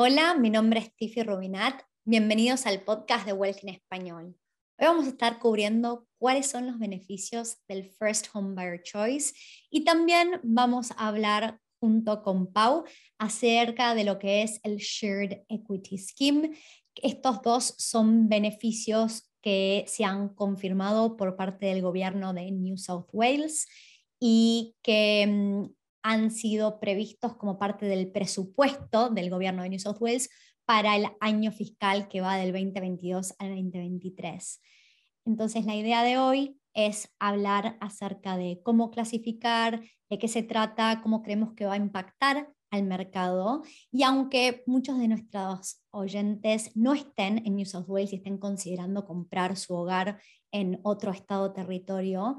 Hola, mi nombre es Tiffy Rubinat. Bienvenidos al podcast de Wealth en Español. Hoy vamos a estar cubriendo cuáles son los beneficios del First Home Buyer Choice y también vamos a hablar junto con Pau acerca de lo que es el Shared Equity Scheme. Estos dos son beneficios que se han confirmado por parte del gobierno de New South Wales y que mm, han sido previstos como parte del presupuesto del gobierno de New South Wales para el año fiscal que va del 2022 al 2023. Entonces, la idea de hoy es hablar acerca de cómo clasificar, de qué se trata, cómo creemos que va a impactar al mercado. Y aunque muchos de nuestros oyentes no estén en New South Wales y estén considerando comprar su hogar en otro estado o territorio,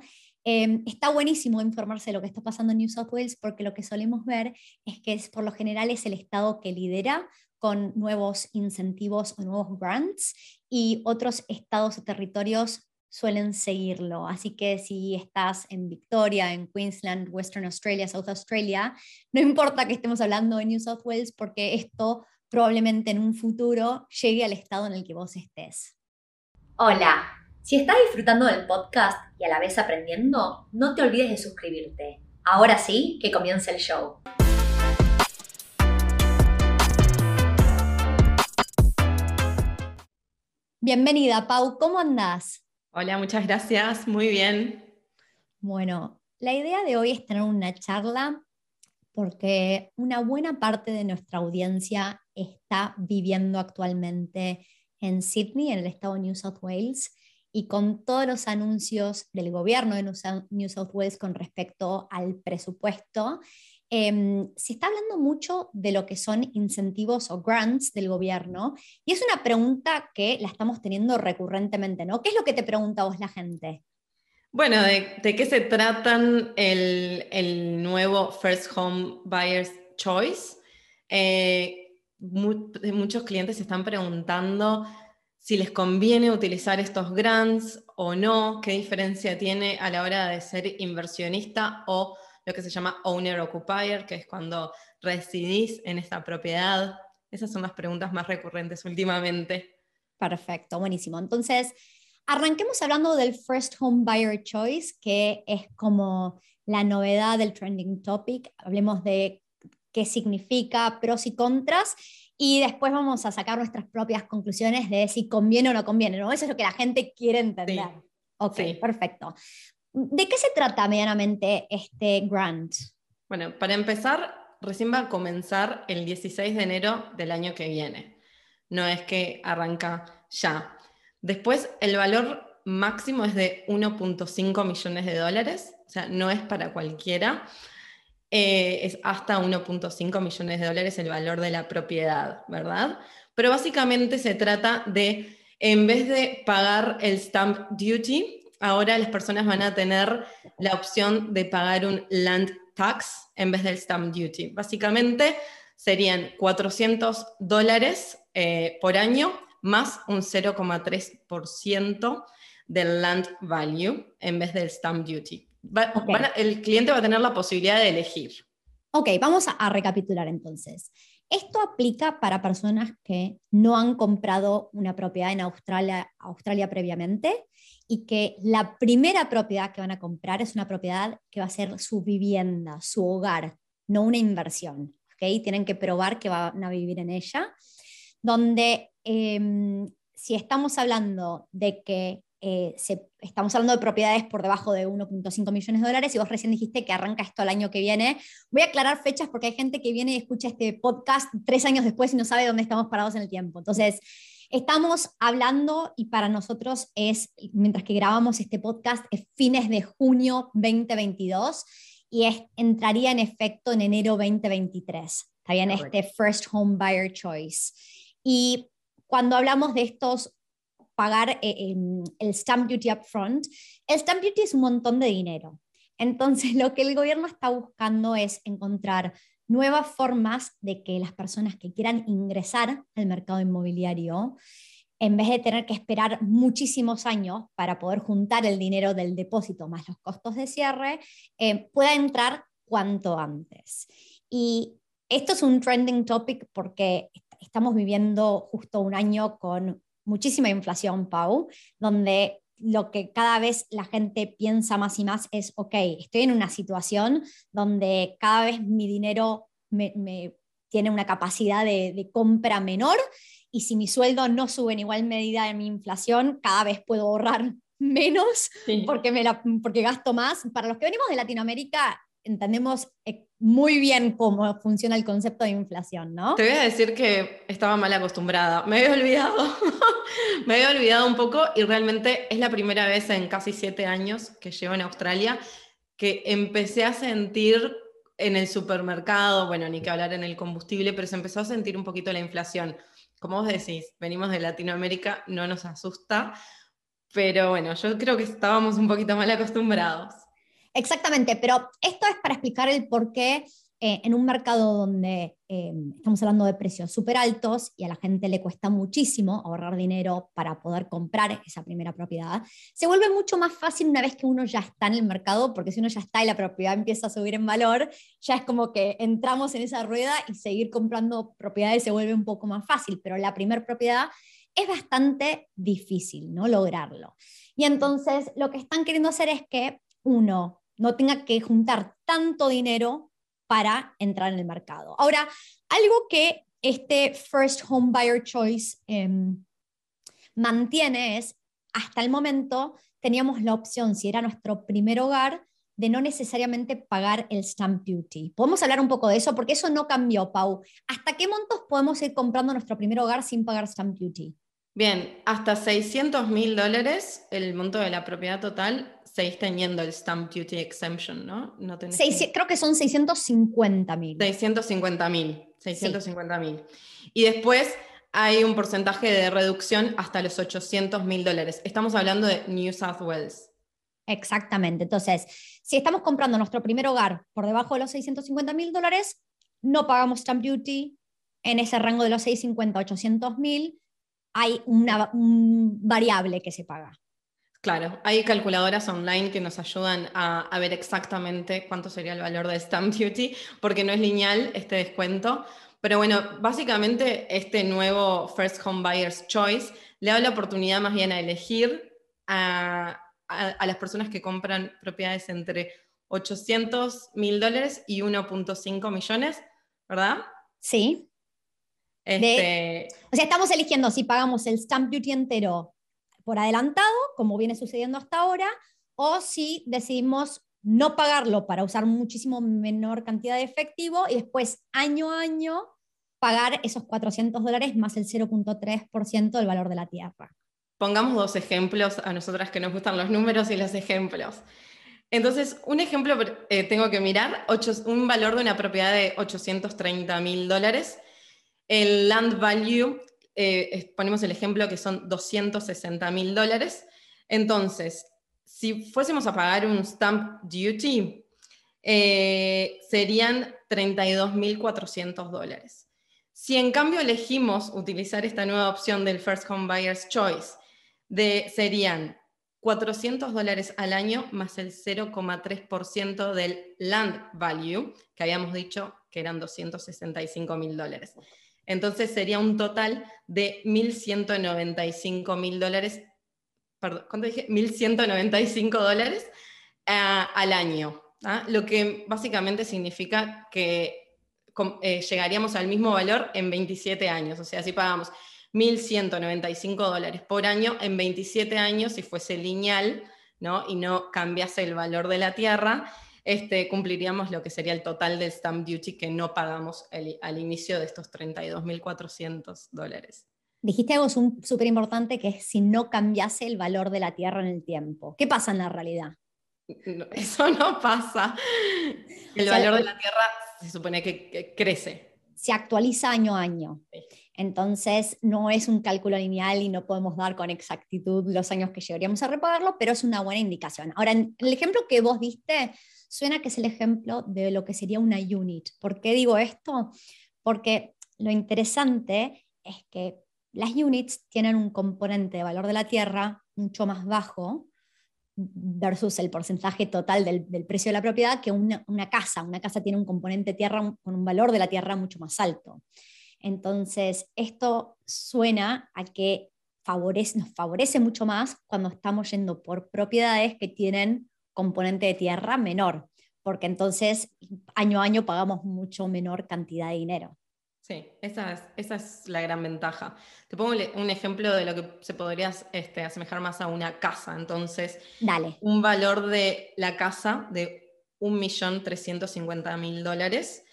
Em, está buenísimo informarse de lo que está pasando en New South Wales porque lo que solemos ver es que por lo general es el Estado que lidera con nuevos incentivos o nuevos grants y otros estados o territorios suelen seguirlo. Así que si estás en Victoria, en Queensland, Western Australia, South Australia, no importa que estemos hablando de New South Wales porque esto probablemente en un futuro llegue al estado en el que vos estés. Hola, si estás disfrutando del podcast y a la vez aprendiendo, no te olvides de suscribirte. Ahora sí, que comience el show. Bienvenida, Pau, ¿cómo andás? Hola, muchas gracias, muy bien. Bueno, la idea de hoy es tener una charla porque una buena parte de nuestra audiencia está viviendo actualmente en Sydney, en el estado de New South Wales, y con todos los anuncios del gobierno de New South Wales con respecto al presupuesto, em, se está hablando mucho de lo que son incentivos o grants del gobierno y es una pregunta que la estamos teniendo recurrentemente, ¿no? ¿Qué es lo que te pregunta vos la gente? Bueno, ¿de, qué se tratan el, nuevo First Home Buyer's Choice? Eh, muchos clientes están preguntando si les conviene utilizar estos grants o no, qué diferencia tiene a la hora de ser inversionista o lo que se llama owner occupier, que es cuando residís en esta propiedad. Esas son las preguntas más recurrentes últimamente. Perfecto, buenísimo. Entonces, arranquemos hablando del First Home Buyer Choice, que es como la novedad del trending topic. Hablemos de qué significa, pros y contras, y después vamos a sacar nuestras propias conclusiones de si conviene o no conviene, ¿no? Eso es lo que la gente quiere entender. Ok, perfecto. ¿De qué se trata medianamente este grant? Bueno, para empezar, recién va a comenzar el 16 de enero del año que viene. No es que arranca ya. Después, el valor máximo es de 1.5 millones de dólares, o sea, no es para cualquiera. Eh, es hasta 1.5 millones de dólares el valor de la propiedad, ¿verdad? Pero básicamente se trata de, en vez de pagar el stamp duty, ahora las personas van a tener la opción de pagar un land tax en vez del stamp duty. Básicamente serían 400 dólares eh, por año más un 0,3% del land value en vez del stamp duty el cliente va a tener la posibilidad de elegir. Ok, vamos a, recapitular entonces. Esto aplica para personas que no han comprado una propiedad en Australia, Australia previamente y que la primera propiedad que van a comprar es una propiedad que va a ser su vivienda, su hogar, no una inversión. ¿okay? Tienen que probar que van a vivir en ella. Donde em, si estamos hablando de que eh, estamos hablando de propiedades por debajo de 1.5 millones de dólares y vos recién dijiste que arranca esto el año que viene. Voy a aclarar fechas porque hay gente que viene y escucha este podcast tres años después y no sabe dónde estamos parados en el tiempo. Entonces, estamos hablando y para nosotros es, mientras que grabamos este podcast, es fines de junio 2022 y entraría en efecto en enero 2023. Está bien, este First Home Buyer Choice. Y cuando hablamos de estos pagar eh, el stamp duty upfront, el stamp duty es un montón de dinero. Entonces, lo que el gobierno está buscando es encontrar nuevas formas de que las personas que quieran ingresar al mercado inmobiliario, en vez de tener que esperar muchísimos años para poder juntar el dinero del depósito más los costos de cierre, eh, pueda entrar cuanto antes. Y esto es un trending topic porque estamos viviendo justo un año con muchísima inflación, Pau, donde lo que cada vez la gente piensa más y más es, ok, estoy en una situación donde cada vez mi dinero me, tiene una capacidad de, compra menor y si mi sueldo no sube en igual medida de mi inflación, cada vez puedo ahorrar menos porque, me porque gasto más. Para los que venimos de Latinoamérica, entendemos muy bien cómo funciona el concepto de inflación, ¿no? Te voy a decir que estaba mal acostumbrada. Me había olvidado. me había olvidado un poco y realmente es la primera vez en casi siete años que llevo en Australia que empecé a sentir en el supermercado, bueno, ni que hablar en el combustible, pero se empezó a sentir un poquito la inflación. Como vos decís, venimos de Latinoamérica, no nos asusta, pero bueno, yo creo que estábamos un poquito mal acostumbrados. Exactamente, pero esto es para explicar el por qué eh, en un mercado donde eh, estamos hablando de precios súper altos y a la gente le cuesta muchísimo ahorrar dinero para poder comprar esa primera propiedad, se vuelve mucho más fácil una vez que uno ya está en el mercado, porque si uno ya está y la propiedad empieza a subir en valor, ya es como que entramos en esa rueda y seguir comprando propiedades se vuelve un poco más fácil, pero la primera propiedad es bastante difícil, ¿no? Lograrlo. Y entonces lo que están queriendo hacer es que uno no tenga que juntar tanto dinero para entrar en el mercado. Ahora, algo que este First Home Buyer Choice em, mantiene es, hasta el momento teníamos la opción, si era nuestro primer hogar, de no necesariamente pagar el stamp duty. Podemos hablar un poco de eso, porque eso no cambió, Pau. ¿Hasta qué montos podemos ir comprando nuestro primer hogar sin pagar stamp duty? Bien, hasta 600 mil dólares el monto de la propiedad total seguís teniendo el stamp duty exemption, ¿no? no Creo que son 650 mil. 650 mil, 650 mil. Y después hay un porcentaje de reducción hasta los 800 mil dólares. Estamos hablando de New South Wales. Exactamente. Entonces, si estamos comprando nuestro primer hogar por debajo de los 650 mil dólares, no pagamos stamp duty. En ese rango de los 650 800 mil hay una variable que se paga. Claro, hay calculadoras online que nos ayudan a, ver exactamente cuánto sería el valor de Stamp Duty, porque no es lineal este descuento. Pero bueno, básicamente este nuevo First Home Buyer's Choice le da la oportunidad más bien a elegir a, las personas que compran propiedades entre 800 mil dólares y 1.5 millones, ¿verdad? Sí. Este o sea, estamos eligiendo si pagamos el stamp duty entero por adelantado, como viene sucediendo hasta ahora, o si decidimos no pagarlo para usar muchísimo menor cantidad de efectivo y después año a año pagar esos 400 dólares más el 0.3% del valor de la tierra. Pongamos dos ejemplos a nosotras que nos gustan los números y los ejemplos. Entonces, un ejemplo eh, tengo que mirar, un valor de una propiedad de 830 mil dólares. El land value eh, ponemos el ejemplo que son 260 mil dólares. Entonces, si fuésemos a pagar un stamp duty, eh, serían 32.400 dólares. Si en cambio elegimos utilizar esta nueva opción del First Home Buyer's Choice, de, serían 400 dólares al año más el 0,3% del land value, que habíamos dicho que eran 265 mil dólares. Entonces sería un total de 1.195 mil dólares, perdón, ¿cuánto dije? 1.195 dólares uh, al año. ¿ah? Lo que básicamente significa que eh, llegaríamos al mismo valor en 27 años. O sea, si pagamos 1.195 dólares por año en 27 años, si fuese lineal ¿no? y no cambiase el valor de la tierra, este, cumpliríamos lo que sería el total del stamp duty que no pagamos al inicio de estos 32.400 dólares. Dijiste algo súper importante que es si no cambiase el valor de la tierra en el tiempo. ¿Qué pasa en la realidad? eso no pasa. El valor de la tierra se supone que, crece. Se actualiza año a año. Entonces, no es un cálculo lineal y no podemos dar con exactitud los años que llegaríamos a repagarlo, pero es una buena indicación. Ahora, el ejemplo que vos diste, suena que es el ejemplo de lo que sería una unit. ¿Por qué digo esto? Porque lo interesante es que las units tienen un componente de valor de la tierra mucho más bajo versus el porcentaje total del, precio de la propiedad que una, casa. Una casa tiene un componente tierra con un valor de la tierra mucho más alto. Entonces, esto suena a que favorece, nos favorece mucho más cuando estamos yendo por propiedades que tienen componente de tierra menor, porque entonces año a año pagamos mucho menor cantidad de dinero. Sí, esa es, esa es la gran ventaja. Te pongo un ejemplo de lo que se podría este, asemejar más a una casa. Entonces, Dale. un valor de la casa de 1.350.000 dólares.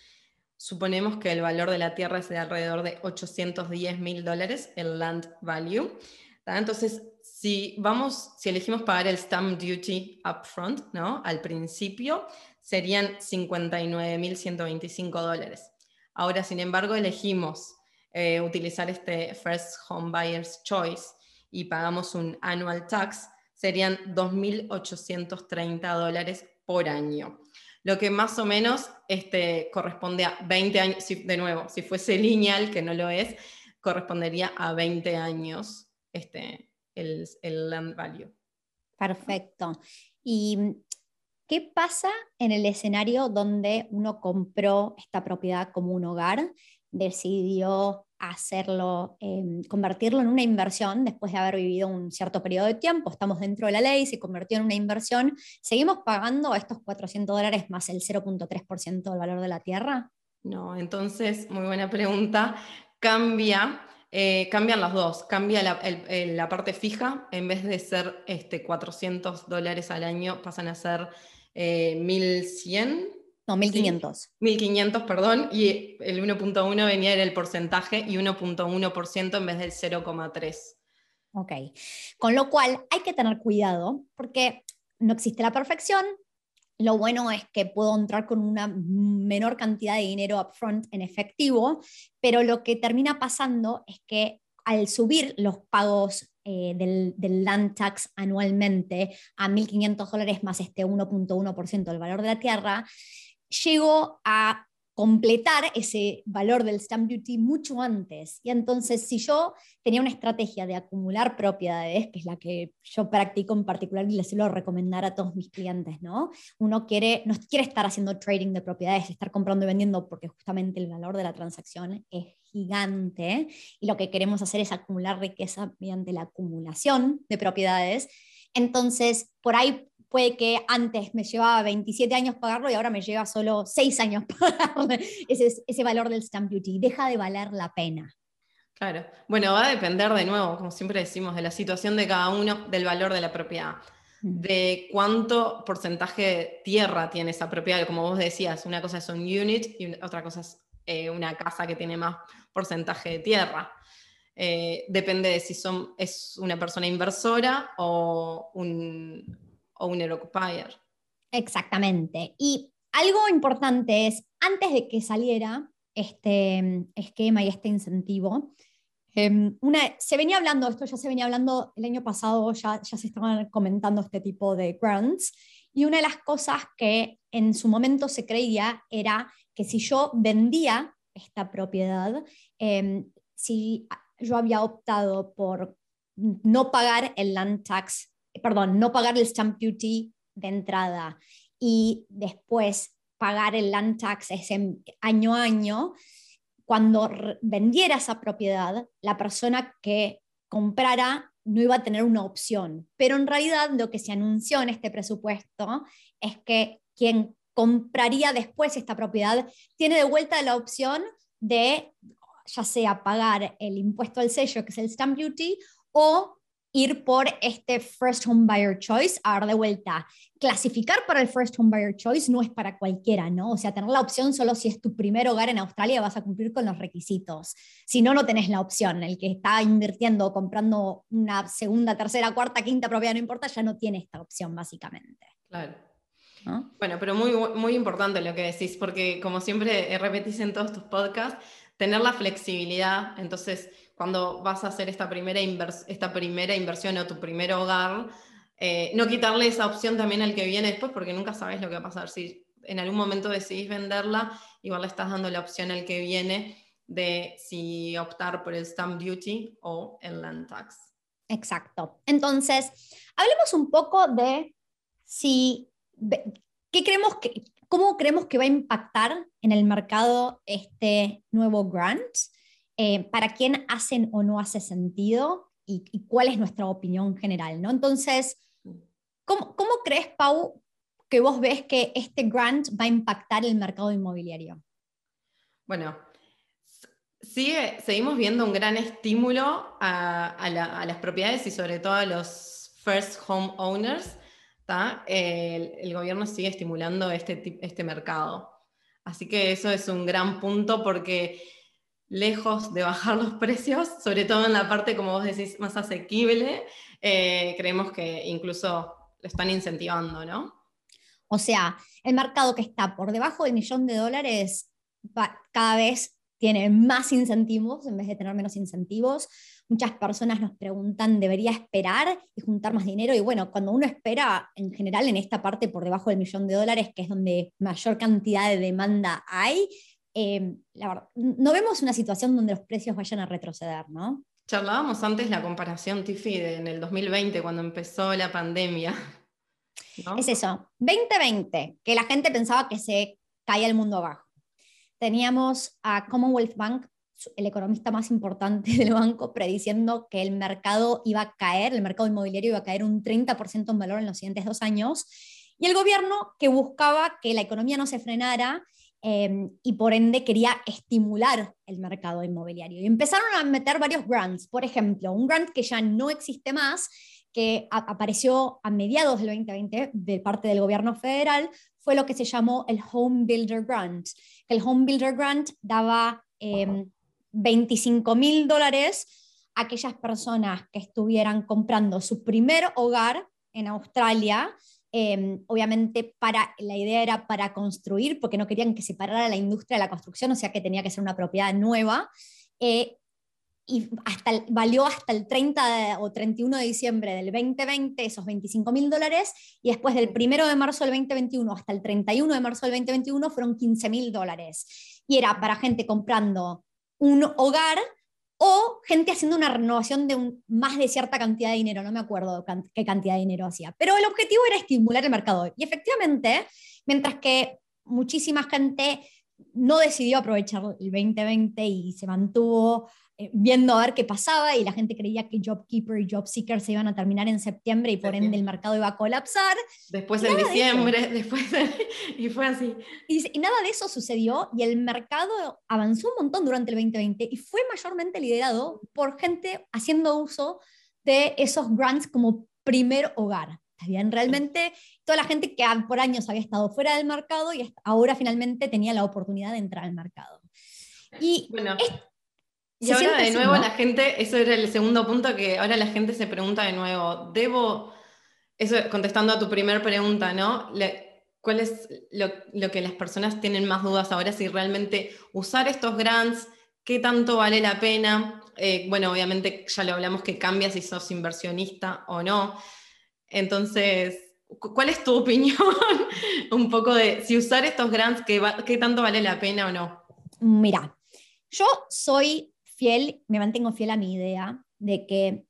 Suponemos que el valor de la tierra es de alrededor de 810.000 dólares, el land value. Entonces, si vamos, si elegimos pagar el stamp duty upfront, ¿no? Al principio, serían 59.125 dólares. Ahora, sin embargo, elegimos eh, utilizar este First Home Buyer's Choice y pagamos un annual tax, serían 2.830 dólares por año. Lo que más o menos este, corresponde a 20 años, de nuevo, si fuese lineal, que no lo es, correspondería a 20 años este, el, el land value. Perfecto. ¿Y ¿Qué pasa en el escenario donde uno compró esta propiedad como un hogar, decidió hacerlo, em, convertirlo en una inversión después de haber vivido un cierto periodo de tiempo, estamos dentro de la ley, se convirtió en una inversión, ¿seguimos pagando estos 400 dólares más el 0.3% del valor de la tierra? No, entonces, muy buena pregunta. Cambia, eh, cambian las dos. Cambia la, parte fija, en vez de ser este, 400 dólares al año, pasan a ser 1100. Eh, no, 1500. 1500, perdón, y el 1.1 venía en el porcentaje y 1.1% en vez del 0,3. Ok, con lo cual hay que tener cuidado porque no existe la perfección. Lo bueno es que puedo entrar con una menor cantidad de dinero upfront en efectivo, pero lo que termina pasando es que al subir los pagos eh, del, land tax anualmente a 1.500 dólares más este 1.1% del valor de la tierra, llego a completar ese valor del stamp duty mucho antes. Y entonces, si yo tenía una estrategia de acumular propiedades, que es la que yo practico en particular y les suelo recomendar a todos mis clientes, ¿no? Uno quiere, no quiere estar haciendo trading de propiedades, estar comprando y vendiendo porque justamente el valor de la transacción es gigante y lo que queremos hacer es acumular riqueza mediante la acumulación de propiedades. Entonces, por ahí puede que antes me llevaba 27 años pagarlo y ahora me lleva solo 6 años pagarlo ese, ese valor del stamp duty. Deja de valer la pena. Claro. Bueno, va a depender de nuevo, como siempre decimos, de la situación de cada uno, del valor de la propiedad, mm. de cuánto porcentaje de tierra tiene esa propiedad. Como vos decías, una cosa es un unit y otra cosa es eh, una casa que tiene más porcentaje de tierra. Eh, depende de si son, es una persona inversora o un, o un occupier. Exactamente. Y algo importante es, antes de que saliera este mm, esquema y este incentivo, em, una, se venía hablando, esto ya se venía hablando el año pasado, ya, ya se estaban comentando este tipo de grants, y una de las cosas que en su momento se creía era que si yo vendía esta propiedad, em, si yo había optado por no pagar el land tax perdón, no pagar el stamp duty de entrada y después pagar el land tax ese año a año, cuando vendiera esa propiedad, la persona que comprara no iba a tener una opción. Pero en realidad lo que se anunció en este presupuesto es que quien compraría después esta propiedad tiene de vuelta la opción de ya sea pagar el impuesto al sello, que es el stamp duty, o ir por este First Home Buyer Choice, a dar de vuelta. Clasificar para el First Home Buyer Choice no es para cualquiera, ¿no? O sea, tener la opción solo si es tu primer hogar en Australia vas a cumplir con los requisitos. Si no, no tenés la opción. El que está invirtiendo, comprando una segunda, tercera, cuarta, quinta propiedad, no importa, ya no tiene esta opción, básicamente. Claro. Bueno, pero muy, muy importante lo que decís, porque como siempre repetís en todos tus podcasts, tener la flexibilidad, entonces cuando vas a hacer esta primera, esta primera inversión o tu primer hogar, eh, no quitarle esa opción también al que viene después, porque nunca sabes lo que va a pasar. Si en algún momento decidís venderla, igual le estás dando la opción al que viene de si optar por el stamp duty o el land tax. Exacto. Entonces, hablemos un poco de si, ¿qué creemos que, cómo creemos que va a impactar en el mercado este nuevo grant eh, para quién hacen o no hace sentido y, cuál es nuestra opinión general, ¿no? Entonces, ¿cómo, ¿cómo, crees, Pau, que vos ves que este grant va a impactar el mercado inmobiliario? Bueno, sigue, seguimos viendo un gran estímulo a, las propiedades y sobre todo a los first home owners. El, el, gobierno sigue estimulando este, este mercado. Así que eso es un gran punto porque lejos de bajar los precios, sobre todo en la parte, como vos decís, más asequible, eh, creemos que incluso lo están incentivando, ¿no? O sea, el mercado que está por debajo del millón de dólares cada vez tiene más incentivos en vez de tener menos incentivos. Muchas personas nos preguntan, ¿debería esperar y juntar más dinero? Y bueno, cuando uno espera, en general, en esta parte por debajo del millón de dólares, que es donde mayor cantidad de demanda hay, eh, la verdad, no vemos una situación donde los precios vayan a retroceder, ¿no? Charlábamos antes la comparación, Tiffy, en el 2020, cuando empezó la pandemia. Es eso, 2020, que la gente pensaba que se caía el mundo abajo. Teníamos a Commonwealth Bank, el economista más importante del banco, prediciendo que el mercado iba a caer, el mercado inmobiliario iba a caer un 30% en valor en los siguientes dos años. Y el gobierno que buscaba que la economía no se frenara Em, y por ende quería estimular el mercado inmobiliario. Y empezaron a meter varios grants, por ejemplo, un grant que ya no existe más, que apareció a mediados del 2020 de parte del gobierno federal, fue lo que se llamó el Home Builder Grant. El Home Builder Grant daba 25 em, mil dólares a aquellas personas que estuvieran comprando su primer hogar en Australia Em, obviamente para, la idea era para construir, porque no querían que se parara la industria de la construcción, o sea que tenía que ser una propiedad nueva. Eh, y hasta valió hasta el 30 o 31 de diciembre del 2020 esos 25 mil dólares y después del 1 de marzo del 2021 hasta el 31 de marzo del 2021 fueron 15 mil dólares. Y era para gente comprando un hogar o gente haciendo una renovación de más de cierta cantidad de dinero, no me acuerdo qué cantidad de dinero hacía, pero el objetivo era estimular el mercado. Y efectivamente, mientras que muchísima gente no decidió aprovechar el 2020 y se mantuvo eh, viendo a ver qué pasaba y la gente creía que JobKeeper y JobSeeker se iban a terminar en septiembre y por ende el mercado iba a colapsar. Después en diciembre, después y fue así. Y, nada de eso sucedió y el mercado avanzó un montón durante el 2020 y fue mayormente liderado por gente haciendo uso de esos grants como primer hogar. ¿Está bien? Realmente toda la gente que por años había estado fuera del mercado y ahora finalmente tenía la oportunidad de entrar al mercado. Y bueno. Y ahora de nuevo la gente, eso era el segundo punto que ahora la gente se pregunta de nuevo, debo, eso contestando a tu primera pregunta, ¿no? ¿Cuál es lo, que las personas tienen más dudas ahora? Si realmente usar estos grants, ¿qué tanto vale la pena? Eh, bueno, obviamente ya lo hablamos que cambia si sos inversionista o no. Entonces, ¿cuál es tu opinión un poco de si usar estos grants, qué, qué tanto vale la pena o no? Mira, yo soy fiel, me mantengo fiel a mi idea de que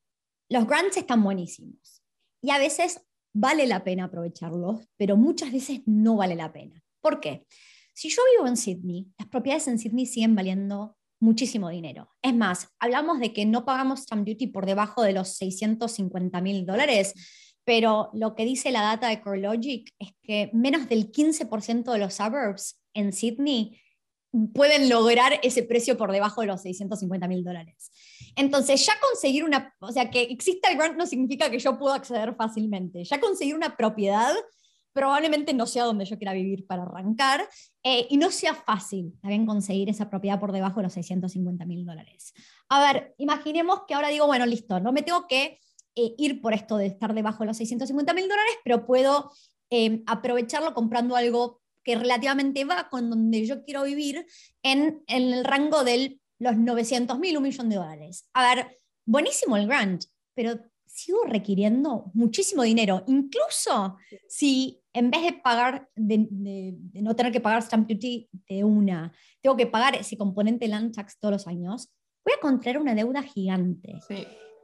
los grants están buenísimos y a veces vale la pena aprovecharlos, pero muchas veces no vale la pena. ¿Por qué? Si yo vivo en Sydney, las propiedades en Sydney siguen valiendo muchísimo dinero. Es más, hablamos de que no pagamos stamp duty por debajo de los 650 mil dólares, pero lo que dice la data de CoreLogic es que menos del 15% de los suburbs en Sydney pueden lograr ese precio por debajo de los 650 mil dólares. Entonces, ya conseguir una, o sea, que exista el grant no significa que yo pueda acceder fácilmente. Ya conseguir una propiedad probablemente no sea donde yo quiera vivir para arrancar eh, y no sea fácil también conseguir esa propiedad por debajo de los 650 mil dólares. A ver, imaginemos que ahora digo, bueno, listo, no me tengo que eh, ir por esto de estar debajo de los 650 mil dólares, pero puedo eh, aprovecharlo comprando algo que relativamente va con donde yo quiero vivir en, el rango de los 900 mil, un millón de dólares. A ver, buenísimo el grant, pero sigo requiriendo muchísimo dinero, incluso si en vez de pagar, de, no tener que pagar stamp duty de una, tengo que pagar ese componente land tax todos los años, voy a contraer una deuda gigante.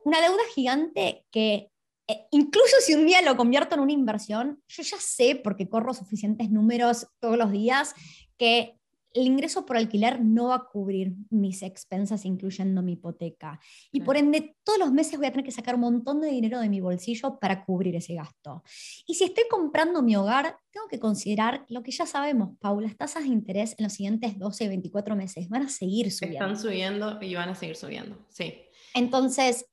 Una deuda gigante que eh, incluso si un día lo convierto en una inversión, yo ya sé, porque corro suficientes números todos los días, que el ingreso por alquiler no va a cubrir mis expensas, incluyendo mi hipoteca. Y por ende, todos los meses voy a tener que sacar un montón de dinero de mi bolsillo para cubrir ese gasto. Y si estoy comprando mi hogar, tengo que considerar lo que ya sabemos, Paula, las tasas de interés en los siguientes 12, 24 meses van a seguir subiendo. Están subiendo y van a seguir subiendo, sí. Entonces,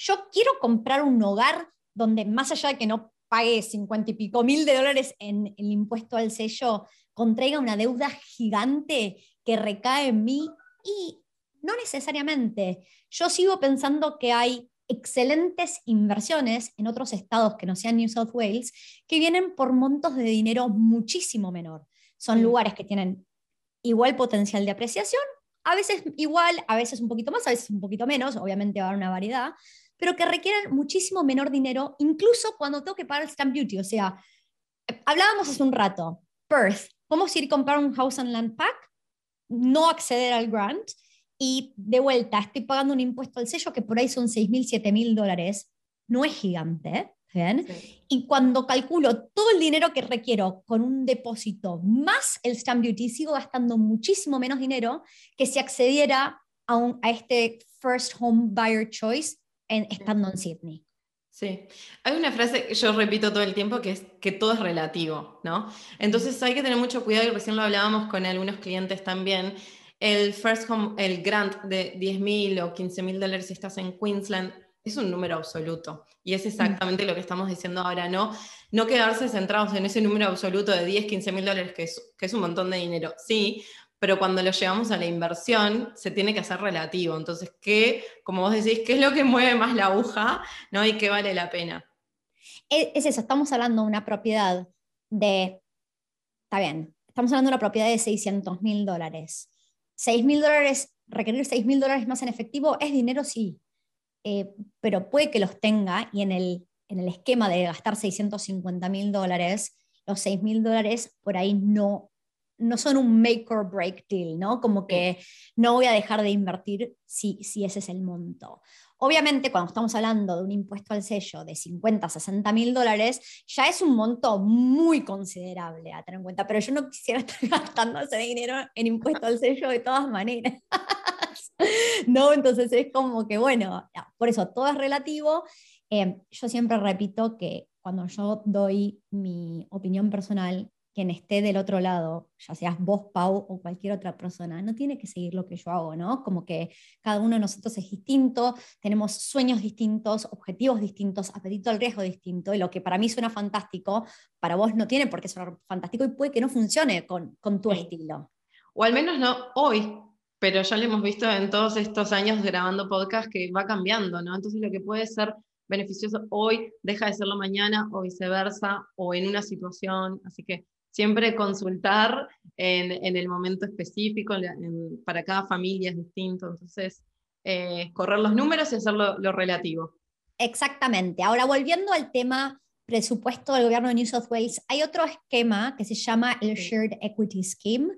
yo quiero comprar un hogar donde más allá de que no pague 50 y pico mil de dólares en el impuesto al sello, contraiga una deuda gigante que recae en mí y no necesariamente. Yo sigo pensando que hay excelentes inversiones en otros estados que no sean New South Wales que vienen por montos de dinero muchísimo menor. Son lugares que tienen igual potencial de apreciación, a veces igual, a veces un poquito más, a veces un poquito menos, obviamente va a haber una variedad, pero que requieren muchísimo menor dinero, incluso cuando tengo que pagar el stamp duty. O sea, hablábamos hace un rato, Perth, podemos ir a comprar un house and land pack, no acceder al grant y de vuelta estoy pagando un impuesto al sello que por ahí son 6 mil, 7 mil dólares. No es gigante. ¿bien? Y cuando calculo todo el dinero que requiero con un depósito más el stamp duty, sigo gastando muchísimo menos dinero que si accediera a, un, a este first home buyer choice en, estando en Sydney. Sí, hay una frase que yo repito todo el tiempo que es que todo es relativo, ¿no? Entonces hay que tener mucho cuidado y recién lo hablábamos con algunos clientes también. El first home, el grant de 10 mil o 15 mil dólares si estás en Queensland es un número absoluto y es exactamente lo que estamos diciendo ahora, ¿no? No quedarse centrados en ese número absoluto de 10, 15 mil dólares que es, que es un montón de dinero, sí, pero cuando lo llevamos a la inversión se tiene que hacer relativo. Entonces, ¿qué, como vos decís, qué es lo que mueve más la aguja ¿no? y qué vale la pena? E, es eso, estamos hablando de una propiedad de, está bien, estamos hablando de una propiedad de 600 mil dólares. 6 mil dólares, requerir 6 mil dólares más en efectivo es dinero, sí, eh, pero puede que los tenga y en el, en el esquema de gastar 650 mil dólares, los 6 mil dólares por ahí no no son un make or break deal, ¿no? Como que no voy a dejar de invertir si, si ese es el monto. Obviamente, cuando estamos hablando de un impuesto al sello de 50, 60 mil dólares, ya es un monto muy considerable a tener en cuenta, pero yo no quisiera estar gastando ese dinero en impuesto al sello de todas maneras. ¿No? Entonces es como que, bueno, por eso todo es relativo. Eh, yo siempre repito que cuando yo doy mi opinión personal, quien esté del otro lado, ya seas vos, Pau, o cualquier otra persona, no tiene que seguir lo que yo hago, ¿no? Como que cada uno de nosotros es distinto, tenemos sueños distintos, objetivos distintos, apetito al riesgo distinto, y lo que para mí suena fantástico, para vos no tiene por qué sonar fantástico y puede que no funcione con, con tu estilo. O al menos no hoy, pero ya lo hemos visto en todos estos años grabando podcast que va cambiando, ¿no? Entonces lo que puede ser beneficioso hoy deja de serlo mañana o viceversa o en una situación, así que siempre consultar en, el momento específico, para cada familia es distinto, entonces eh, correr los números y hacerlo lo relativo. Exactamente. Ahora, volviendo al tema presupuesto del gobierno de New South Wales, hay otro esquema que se llama el Shared Equity Scheme,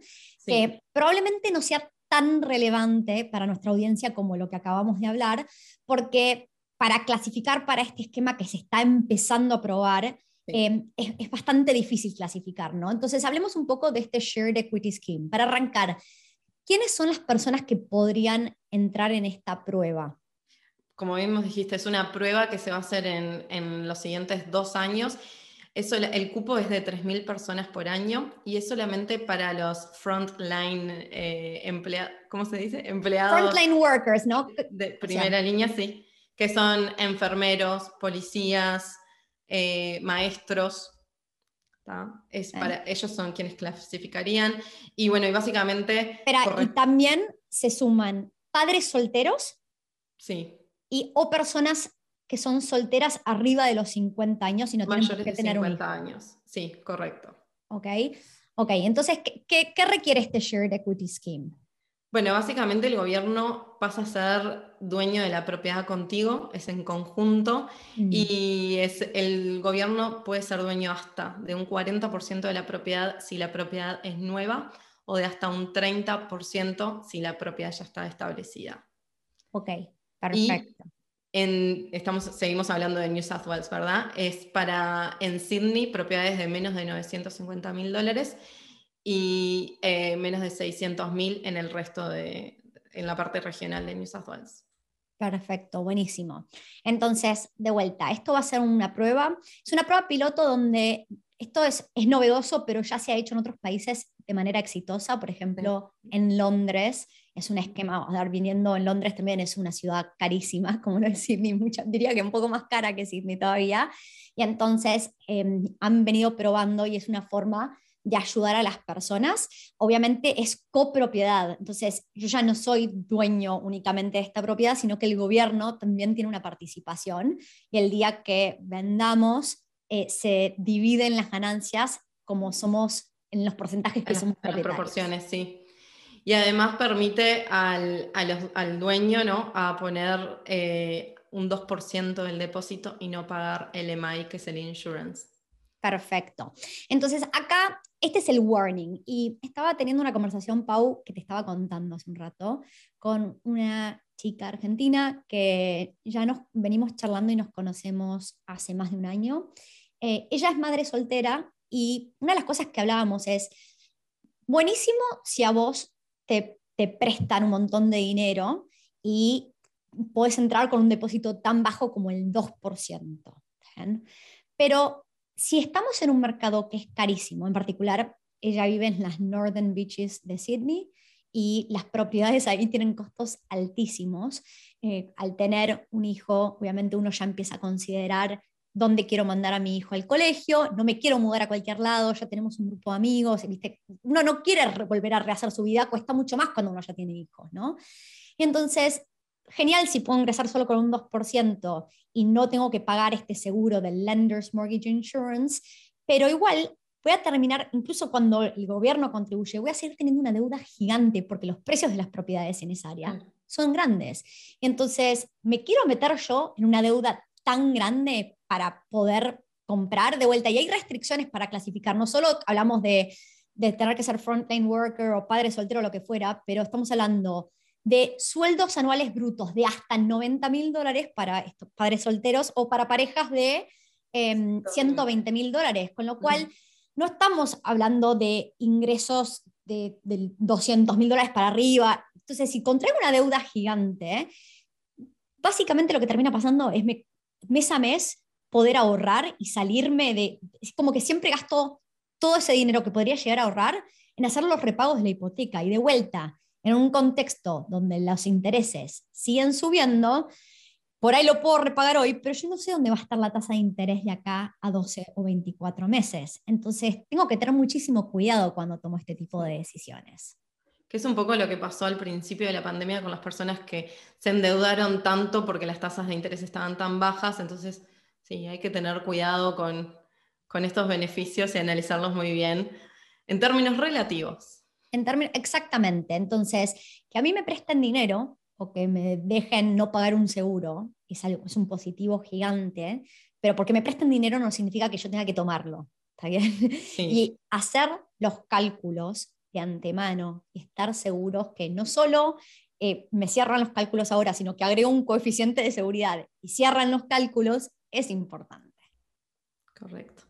que probablemente no sea tan relevante para nuestra audiencia como lo que acabamos de hablar, porque para clasificar para este esquema que se está empezando a probar, Em, es, bastante difícil clasificar, ¿no? Entonces, hablemos un poco de este Shared Equity Scheme. Para arrancar, ¿quiénes son las personas que podrían entrar en esta prueba? Como bien nos dijiste, es una prueba que se va a hacer en, los siguientes dos años. Eso, el cupo es de 3.000 personas por año y es solamente para los frontline eh, empleados, ¿cómo se dice? Empleados. Frontline workers, ¿no? De primera línea, sí. Que son enfermeros, policías, eh, maestros. Es para, ellos son quienes clasificarían. Y bueno, y básicamente... Pero, y también se suman padres solteros. Sí. Y o personas que son solteras arriba de los 50 años y no tienen que tener 50 años. Sí, correcto. Ok. Ok, entonces, ¿qué, ¿qué, requiere este Shared Equity Scheme? Bueno, básicamente el gobierno pasa a ser dueño de la propiedad contigo, es en conjunto, mm. y es, el gobierno puede ser dueño hasta de un 40% de la propiedad si la propiedad es nueva o de hasta un 30% si la propiedad ya está establecida. Ok, perfecto. en, estamos, seguimos hablando de New South Wales, ¿verdad? Es para en Sydney propiedades de menos de 950 mil dólares y eh, menos de 600.000 en el resto de, en la parte regional de New South Wales. Perfecto, buenísimo. Entonces, de vuelta, esto va a ser una prueba. Es una prueba piloto donde esto es, es novedoso, pero ya se ha hecho en otros países de manera exitosa. Por ejemplo, en Londres es un esquema, a ver, viniendo en Londres también es una ciudad carísima, como no es Sydney, mucha, diría que un poco más cara que Sydney todavía. Y entonces em, han venido probando y es una forma de ayudar a las personas. Obviamente es copropiedad, entonces yo ya no soy dueño únicamente de esta propiedad, sino que el gobierno también tiene una participación y el día que vendamos eh, se dividen las ganancias como somos en los porcentajes que somos las proporciones, sí. Y además permite al, al dueño ¿no? a poner eh, un 2% del depósito y no pagar el EMI, que es el insurance. Perfecto. Entonces, acá, este es el warning. Y estaba teniendo una conversación, Pau, que te estaba contando hace un rato, con una chica argentina que ya nos venimos charlando y nos conocemos hace más de un año. Eh, ella es madre soltera y una de las cosas que hablábamos es, buenísimo si a vos te, te prestan un montón de dinero y puedes entrar con un depósito tan bajo como el 2%. Pero si estamos en un mercado que es carísimo, en particular ella vive en las Northern Beaches de Sydney y las propiedades ahí tienen costos altísimos. Eh, al tener un hijo, obviamente uno ya empieza a considerar dónde quiero mandar a mi hijo al colegio, no me quiero mudar a cualquier lado, ya tenemos un grupo de amigos, ¿viste? uno no quiere volver a rehacer su vida, cuesta mucho más cuando uno ya tiene hijos, ¿no? Y entonces genial si puedo ingresar solo con un 2% y no tengo que pagar este seguro del Lenders Mortgage Insurance, pero igual voy a terminar, incluso cuando el gobierno contribuye, voy a seguir teniendo una deuda gigante porque los precios de las propiedades en esa área son grandes. Entonces, ¿me quiero meter yo en una deuda tan grande para poder comprar de vuelta? Y hay restricciones para clasificar, no solo hablamos de, de tener que ser frontline worker o padre soltero o lo que fuera, pero estamos hablando de sueldos anuales brutos de hasta 90 mil dólares para estos padres solteros o para parejas de 120 em, mil dólares, con lo cual no estamos hablando de ingresos de, 200 mil dólares para arriba. Entonces, si contraigo una deuda gigante, básicamente lo que termina pasando es mes a mes poder ahorrar y salirme de... Es como que siempre gasto todo ese dinero que podría llegar a ahorrar en hacer los repagos de la hipoteca. Y de vuelta en un contexto donde los intereses siguen subiendo, por ahí lo puedo repagar hoy, pero yo no sé dónde va a estar la tasa de interés de acá a 12 o 24 meses. Entonces, tengo que tener muchísimo cuidado cuando tomo este tipo de decisiones. Que es un poco lo que pasó al principio de la pandemia con las personas que se endeudaron tanto porque las tasas de interés estaban tan bajas. Entonces, sí, hay que tener cuidado con, con estos beneficios y analizarlos muy bien en términos relativos. En términos, exactamente. Entonces, que a mí me presten dinero o que me dejen no pagar un seguro es, algo, es un positivo gigante, pero porque me presten dinero no significa que yo tenga que tomarlo. ¿Está bien? Y hacer los cálculos de antemano y estar seguros que no solo eh, me cierran los cálculos ahora, sino que agrego un coeficiente de seguridad y cierran los cálculos es importante. Correcto.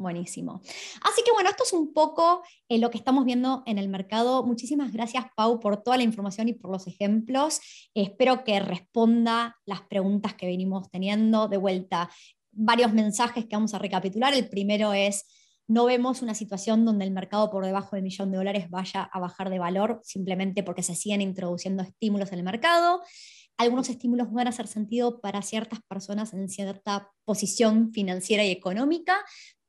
Buenísimo. Así que bueno, esto es un poco eh, lo que estamos viendo en el mercado. Muchísimas gracias, Pau, por toda la información y por los ejemplos. espero que responda las preguntas que venimos teniendo. De vuelta, varios mensajes que vamos a recapitular. El primero es, no vemos una situación donde el mercado por debajo del millón de dólares vaya a bajar de valor simplemente porque se siguen introduciendo estímulos en el mercado algunos estímulos van a hacer sentido para ciertas personas en cierta posición financiera y económica,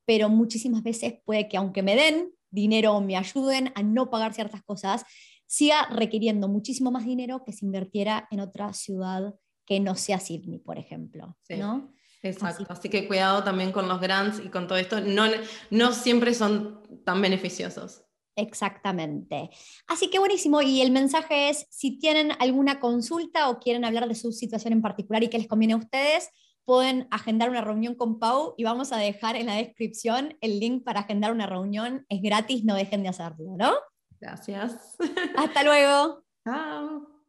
pero muchísimas veces puede que aunque me den dinero o me ayuden a no pagar ciertas cosas, siga requiriendo muchísimo más dinero que se invirtiera en otra ciudad que no sea Sydney, por ejemplo. ¿no? Exacto, así, que cuidado también con los grants y con todo esto, no, no siempre son tan beneficiosos. Exactamente. Así que buenísimo. Y el mensaje es, si tienen alguna consulta o quieren hablar de su situación en particular y qué les conviene a ustedes, pueden agendar una reunión con Pau y vamos a dejar en la descripción el link para agendar una reunión. Es gratis, no dejen de hacerlo, ¿no? Gracias. Hasta luego. Chao.